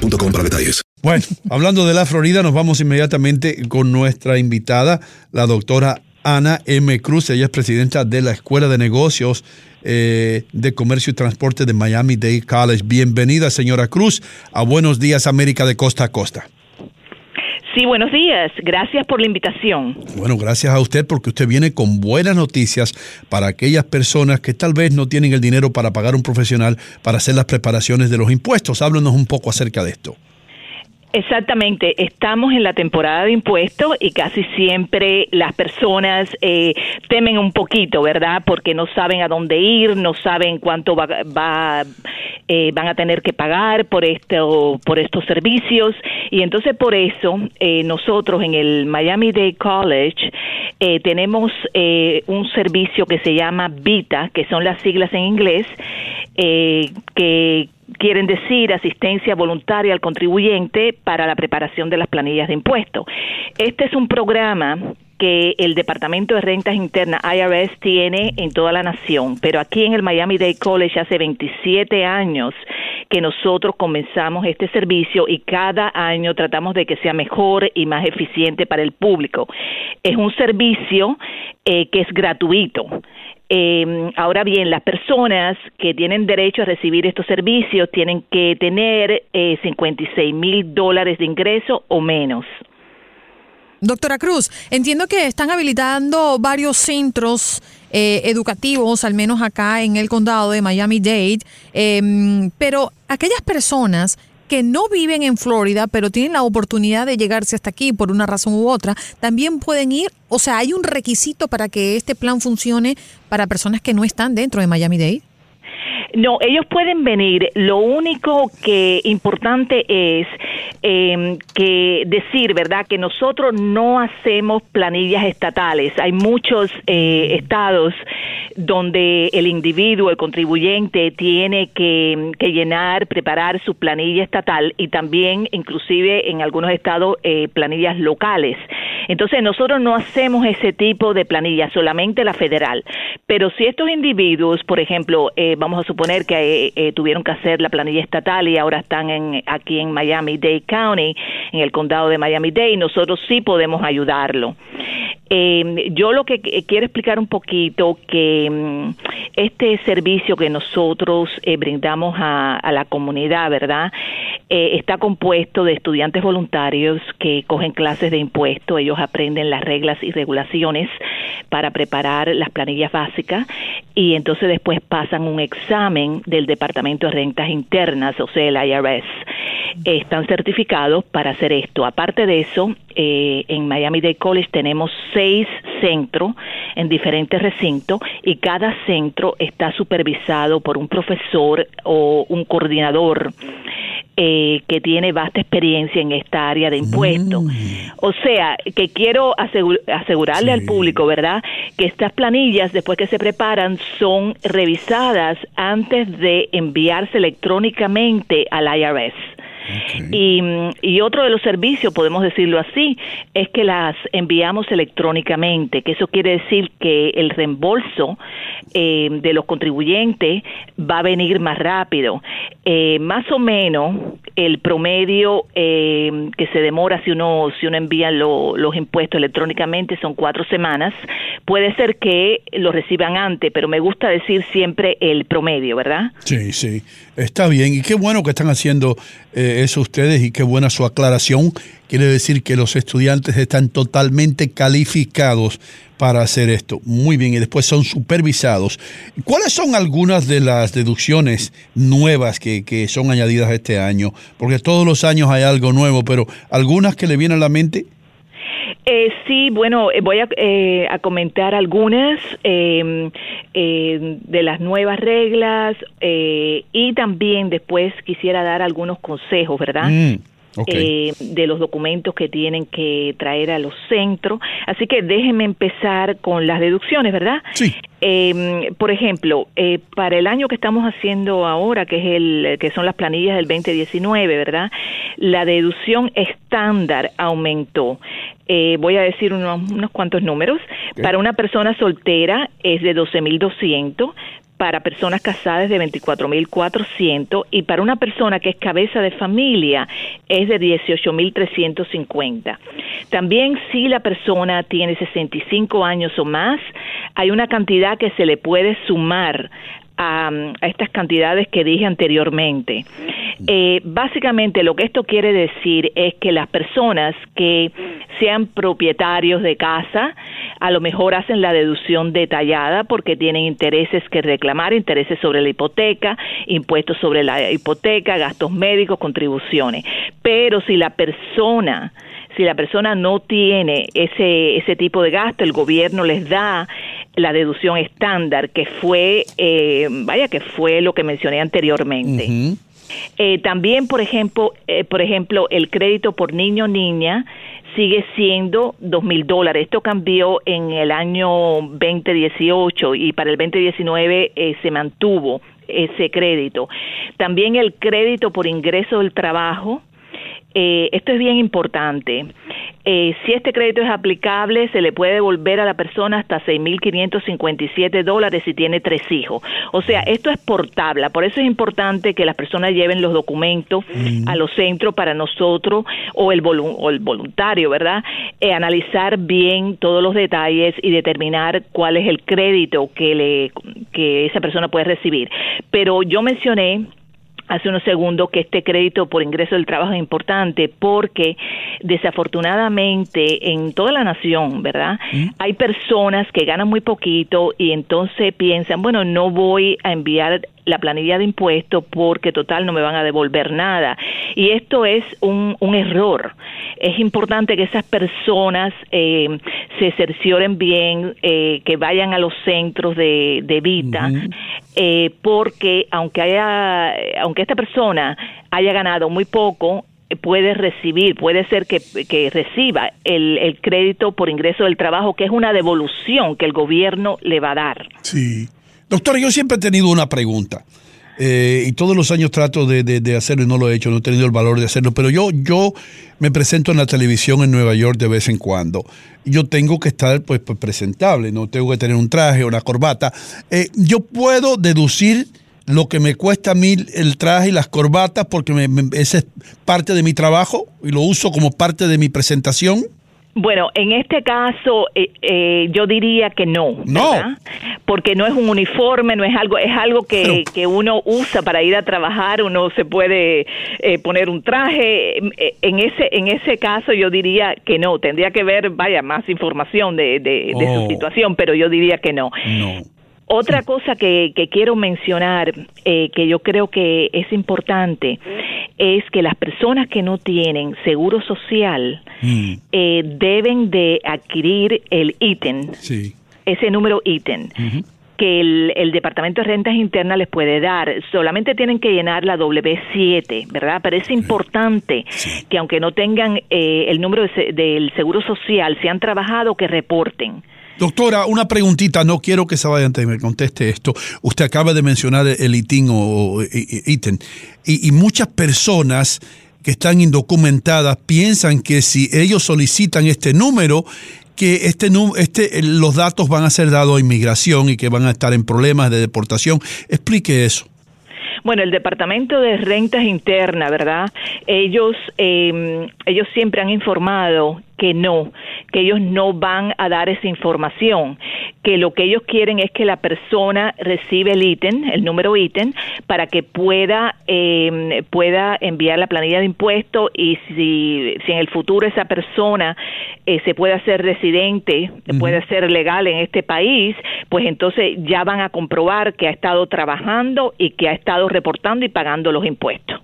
para detalles. Bueno, hablando de la Florida, nos vamos inmediatamente con nuestra invitada, la doctora Ana M. Cruz. Ella es presidenta de la Escuela de Negocios eh, de Comercio y Transporte de Miami Dade College. Bienvenida, señora Cruz, a Buenos Días América de Costa a Costa. Sí, buenos días. Gracias por la invitación. Bueno, gracias a usted porque usted viene con buenas noticias para aquellas personas que tal vez no tienen el dinero para pagar un profesional para hacer las preparaciones de los impuestos. Háblanos un poco acerca de esto. Exactamente, estamos en la temporada de impuestos y casi siempre las personas eh, temen un poquito, ¿verdad? Porque no saben a dónde ir, no saben cuánto va, va eh, van a tener que pagar por esto, por estos servicios y entonces por eso eh, nosotros en el Miami Dade College eh, tenemos eh, un servicio que se llama VITA, que son las siglas en inglés, eh, que quieren decir asistencia voluntaria al contribuyente para la preparación de las planillas de impuestos. Este es un programa que el Departamento de Rentas Internas, IRS, tiene en toda la nación, pero aquí en el Miami Dade College hace 27 años que nosotros comenzamos este servicio y cada año tratamos de que sea mejor y más eficiente para el público. Es un servicio eh, que es gratuito. Eh, ahora bien, las personas que tienen derecho a recibir estos servicios tienen que tener eh, 56 mil dólares de ingreso o menos. Doctora Cruz, entiendo que están habilitando varios centros eh, educativos, al menos acá en el condado de Miami-Dade, eh, pero aquellas personas que no viven en Florida, pero tienen la oportunidad de llegarse hasta aquí por una razón u otra, también pueden ir, o sea, hay un requisito para que este plan funcione para personas que no están dentro de Miami-Dade. No, ellos pueden venir. Lo único que importante es eh, que decir, ¿verdad? Que nosotros no hacemos planillas estatales. Hay muchos eh, estados donde el individuo, el contribuyente, tiene que, que, llenar, preparar su planilla estatal y también, inclusive, en algunos estados, eh, planillas locales. Entonces, nosotros no hacemos ese tipo de planilla, solamente la federal. Pero si estos individuos, por ejemplo, eh, vamos a suponer que eh, tuvieron que hacer la planilla estatal y ahora están en, aquí en Miami-Dade County, en el condado de Miami-Dade, nosotros sí podemos ayudarlo. Eh, yo lo que quiero explicar un poquito que mm, este servicio que nosotros eh, brindamos a, a, la comunidad, ¿verdad? Eh, está compuesto de estudiantes voluntarios que cogen clases de impuestos, ellos aprenden las reglas y regulaciones para preparar las planillas básicas y entonces después pasan un examen del Departamento de Rentas Internas, o sea, el IRS. Están certificados para hacer esto. Aparte de eso, eh, en Miami Dade College tenemos seis centros en diferentes recintos y cada centro está supervisado por un profesor o un coordinador eh, que tiene vasta experiencia en esta área de impuestos. Mm. O sea, que quiero asegu- asegurarle al público, ¿verdad? Que estas planillas, después que se preparan, son revisadas antes de enviarse electrónicamente al IRS. Y, y otro de los servicios, podemos decirlo así, es que las enviamos electrónicamente, que eso quiere decir que el reembolso eh, de los contribuyentes va a venir más rápido. Eh, más o menos el promedio eh, que se demora si uno si uno envía lo- los impuestos electrónicamente son cuatro semanas. Puede ser que lo reciban antes, pero me gusta decir siempre el promedio, ¿verdad? Sí, sí, está bien. Y qué bueno que están haciendo eh, eso ustedes y qué buena su aclaración. Quiere decir que los estudiantes están totalmente calificados para hacer esto. Muy bien, y después son supervisados. ¿Cuáles son algunas de las deducciones nuevas que, que son añadidas este año? Porque todos los años hay algo nuevo, pero algunas que le vienen a la mente. Eh, sí, bueno, eh, voy a, eh, a comentar algunas eh, eh, de las nuevas reglas eh, y también después quisiera dar algunos consejos, ¿verdad? Mm. Eh, de los documentos que tienen que traer a los centros. Así que déjenme empezar con las deducciones, ¿verdad? Sí. Eh, por ejemplo, eh, para el año que estamos haciendo ahora, que es el que son las planillas del 2019, ¿verdad? La deducción estándar aumentó. Eh, voy a decir unos, unos cuantos números. Para una persona soltera es de 12.200 para personas casadas de 24.400 y para una persona que es cabeza de familia es de 18.350. También si la persona tiene 65 años o más, hay una cantidad que se le puede sumar a, a estas cantidades que dije anteriormente. Eh, básicamente lo que esto quiere decir es que las personas que sean propietarios de casa a lo mejor hacen la deducción detallada porque tienen intereses que reclamar, intereses sobre la hipoteca, impuestos sobre la hipoteca, gastos médicos, contribuciones. Pero si la persona si la persona no tiene ese ese tipo de gasto, el gobierno les da la deducción estándar que fue eh, vaya que fue lo que mencioné anteriormente. Eh, también, por ejemplo, eh, por ejemplo, el crédito por niño niña sigue siendo dos mil dólares. Esto cambió en el año 2018 y para el 2019 eh, se mantuvo ese crédito. También el crédito por ingreso del trabajo. Eh, esto es bien importante. Eh, si este crédito es aplicable, se le puede devolver a la persona hasta 6.557 dólares si tiene tres hijos. O sea, esto es portable. Por eso es importante que las personas lleven los documentos a los centros para nosotros o el, volu- o el voluntario, ¿verdad? Eh, analizar bien todos los detalles y determinar cuál es el crédito que, le, que esa persona puede recibir. Pero yo mencioné hace unos segundos que este crédito por ingreso del trabajo es importante porque desafortunadamente en toda la nación, ¿verdad? Hay personas que ganan muy poquito y entonces piensan, bueno, no voy a enviar la planilla de impuestos porque total no me van a devolver nada. Y esto es un, un error. Es importante que esas personas eh, se cercioren bien, eh, que vayan a los centros de, de Vita, eh, porque aunque haya, aunque esta persona haya ganado muy poco, eh, puede recibir, puede ser que, que reciba el, el crédito por ingreso del trabajo, que es una devolución que el gobierno le va a dar. Sí. Doctora, yo siempre he tenido una pregunta. eh, y todos los años trato de, hacerlo y no lo he hecho, no he tenido el valor de hacerlo, pero yo, yo me presento en la televisión en Nueva York de vez en cuando. Yo tengo que estar pues, pues, presentable, no tengo que tener un traje, una corbata. Eh, yo puedo deducir lo que me cuesta a mí el traje y las corbatas porque me- ese es parte de mi trabajo y lo uso como parte de mi presentación. Bueno, en este caso eh, eh, yo diría que no, No. ¿verdad? porque no es un uniforme, no es algo, es algo que, que uno usa para ir a trabajar, uno se puede eh, poner un traje. Eh, En ese, en ese caso yo diría que no, tendría que ver, vaya, más información de, de, de Oh. su situación, pero yo diría que no. No. Otra cosa que, que quiero mencionar, eh, que yo creo que es importante, es que las personas que no tienen seguro social Mm. eh, deben de adquirir el ítem, Sí. ese número ítem. que el, el Departamento de Rentas Internas les puede dar. Solamente tienen que llenar la W7, ¿verdad? Pero es importante que aunque no tengan eh, el número de del Seguro Social, si han trabajado, que reporten. Doctora, una preguntita, no quiero que se vaya antes de que me conteste esto. Usted acaba de mencionar el ITIN o, o i- i- ítem, y, y muchas personas que están indocumentadas piensan que si ellos solicitan este número, que este, este, los datos van a ser dados a inmigración y que van a estar en problemas de deportación. Explique eso. Bueno, el Departamento de Rentas Internas, ¿verdad? Ellos, eh, ellos siempre han informado que no, que ellos no van a dar esa información, que lo que ellos quieren es que la persona reciba el ítem, el número ítem, para que pueda, eh, pueda enviar la planilla de impuestos y si, si en el futuro esa persona eh, se puede hacer residente, puede ser legal en este país, pues entonces ya van a comprobar que ha estado trabajando y que ha estado reportando y pagando los impuestos.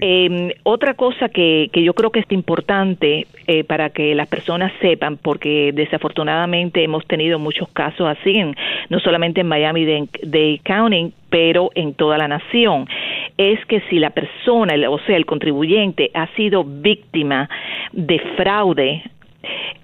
Eh, otra cosa que, que yo creo que es importante eh, para que las personas sepan, porque desafortunadamente hemos tenido muchos casos así, en- no solamente en Miami-Dade County, pero en toda la nación, es que si la persona, o sea, el contribuyente, ha sido víctima de fraude,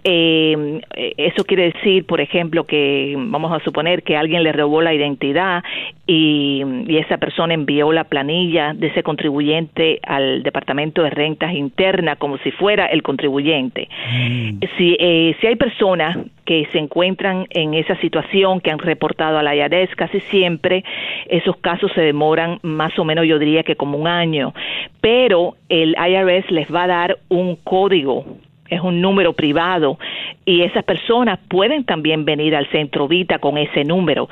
eh, eso quiere decir, por ejemplo, que vamos a suponer que alguien le robó la identidad y, y esa persona envió la planilla de ese contribuyente al Departamento de Rentas Internas como si fuera el contribuyente. Si, eh, si hay personas que se encuentran en esa situación, que han reportado a la IRS, casi siempre esos casos se demoran más o menos, yo diría que como un año, pero el IRS les va a dar un código es un número privado y esas personas pueden también venir al centro Vita con ese número.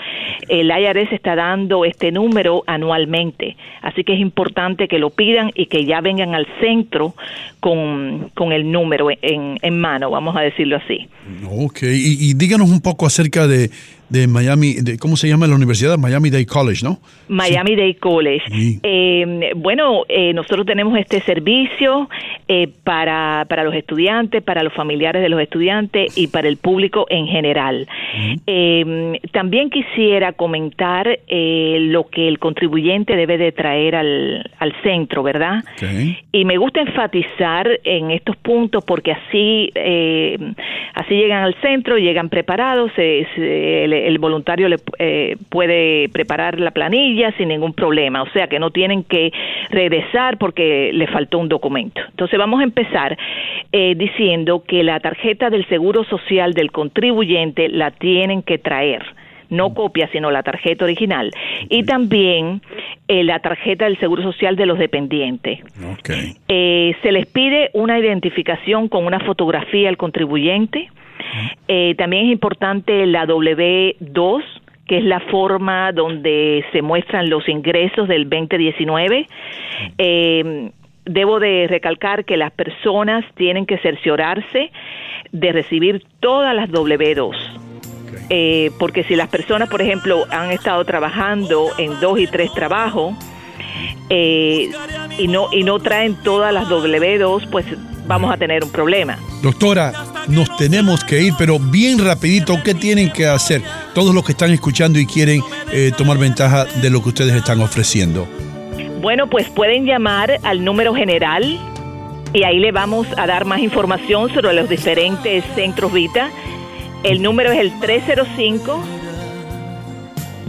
El IRS está dando este número anualmente, así que es importante que lo pidan y que ya vengan al centro con, con el número en, en mano, vamos a decirlo así. Ok, y, y díganos un poco acerca de, de Miami, de, ¿cómo se llama la universidad? Miami Dade College, ¿no? Miami Dade College. Eh, bueno, eh, nosotros tenemos este servicio eh, para, para los estudiantes, para los familiares de los estudiantes y para el público en general. Eh, también quisiera comentar eh, lo que el contribuyente debe de traer al, al centro, ¿verdad? Y me gusta enfatizar en estos puntos porque así, eh, así llegan al centro, llegan preparados, se- se- el, el voluntario le eh, puede preparar la planilla sin ningún problema, o sea que no tienen que regresar porque le faltó un documento. Entonces vamos a empezar eh, diciendo que la tarjeta del Seguro Social del contribuyente la tienen que traer no copia, sino la tarjeta original. Y también eh, la tarjeta del Seguro Social de los dependientes. Eh, se les pide una identificación con una fotografía al contribuyente. Eh, también es importante la W2, que es la forma donde se muestran los ingresos del 2019. Eh, debo de recalcar que las personas tienen que cerciorarse de recibir todas las W2. Eh, porque si las personas, por ejemplo, han estado trabajando en dos y tres trabajos eh, y no y no traen todas las W2, pues vamos a tener un problema. Doctora, nos tenemos que ir, pero bien rapidito, ¿qué tienen que hacer todos los que están escuchando y quieren eh, tomar ventaja de lo que ustedes están ofreciendo? Bueno, pues pueden llamar al número general y ahí le vamos a dar más información sobre los diferentes centros Vita. El número es el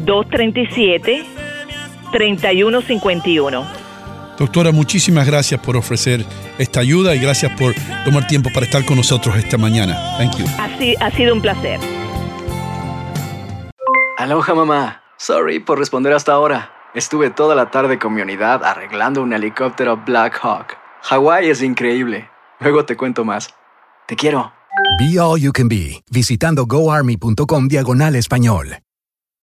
305-237-3151. Doctora, muchísimas gracias por ofrecer esta ayuda y gracias por tomar tiempo para estar con nosotros esta mañana. Thank you. Así, ha sido un placer. Aloha mamá. Sorry por responder hasta ahora. Estuve toda la tarde con mi unidad arreglando un helicóptero Black Hawk. Hawái es increíble. Luego te cuento más. Te quiero. Be All You Can Be, visitando goarmy.com diagonal español.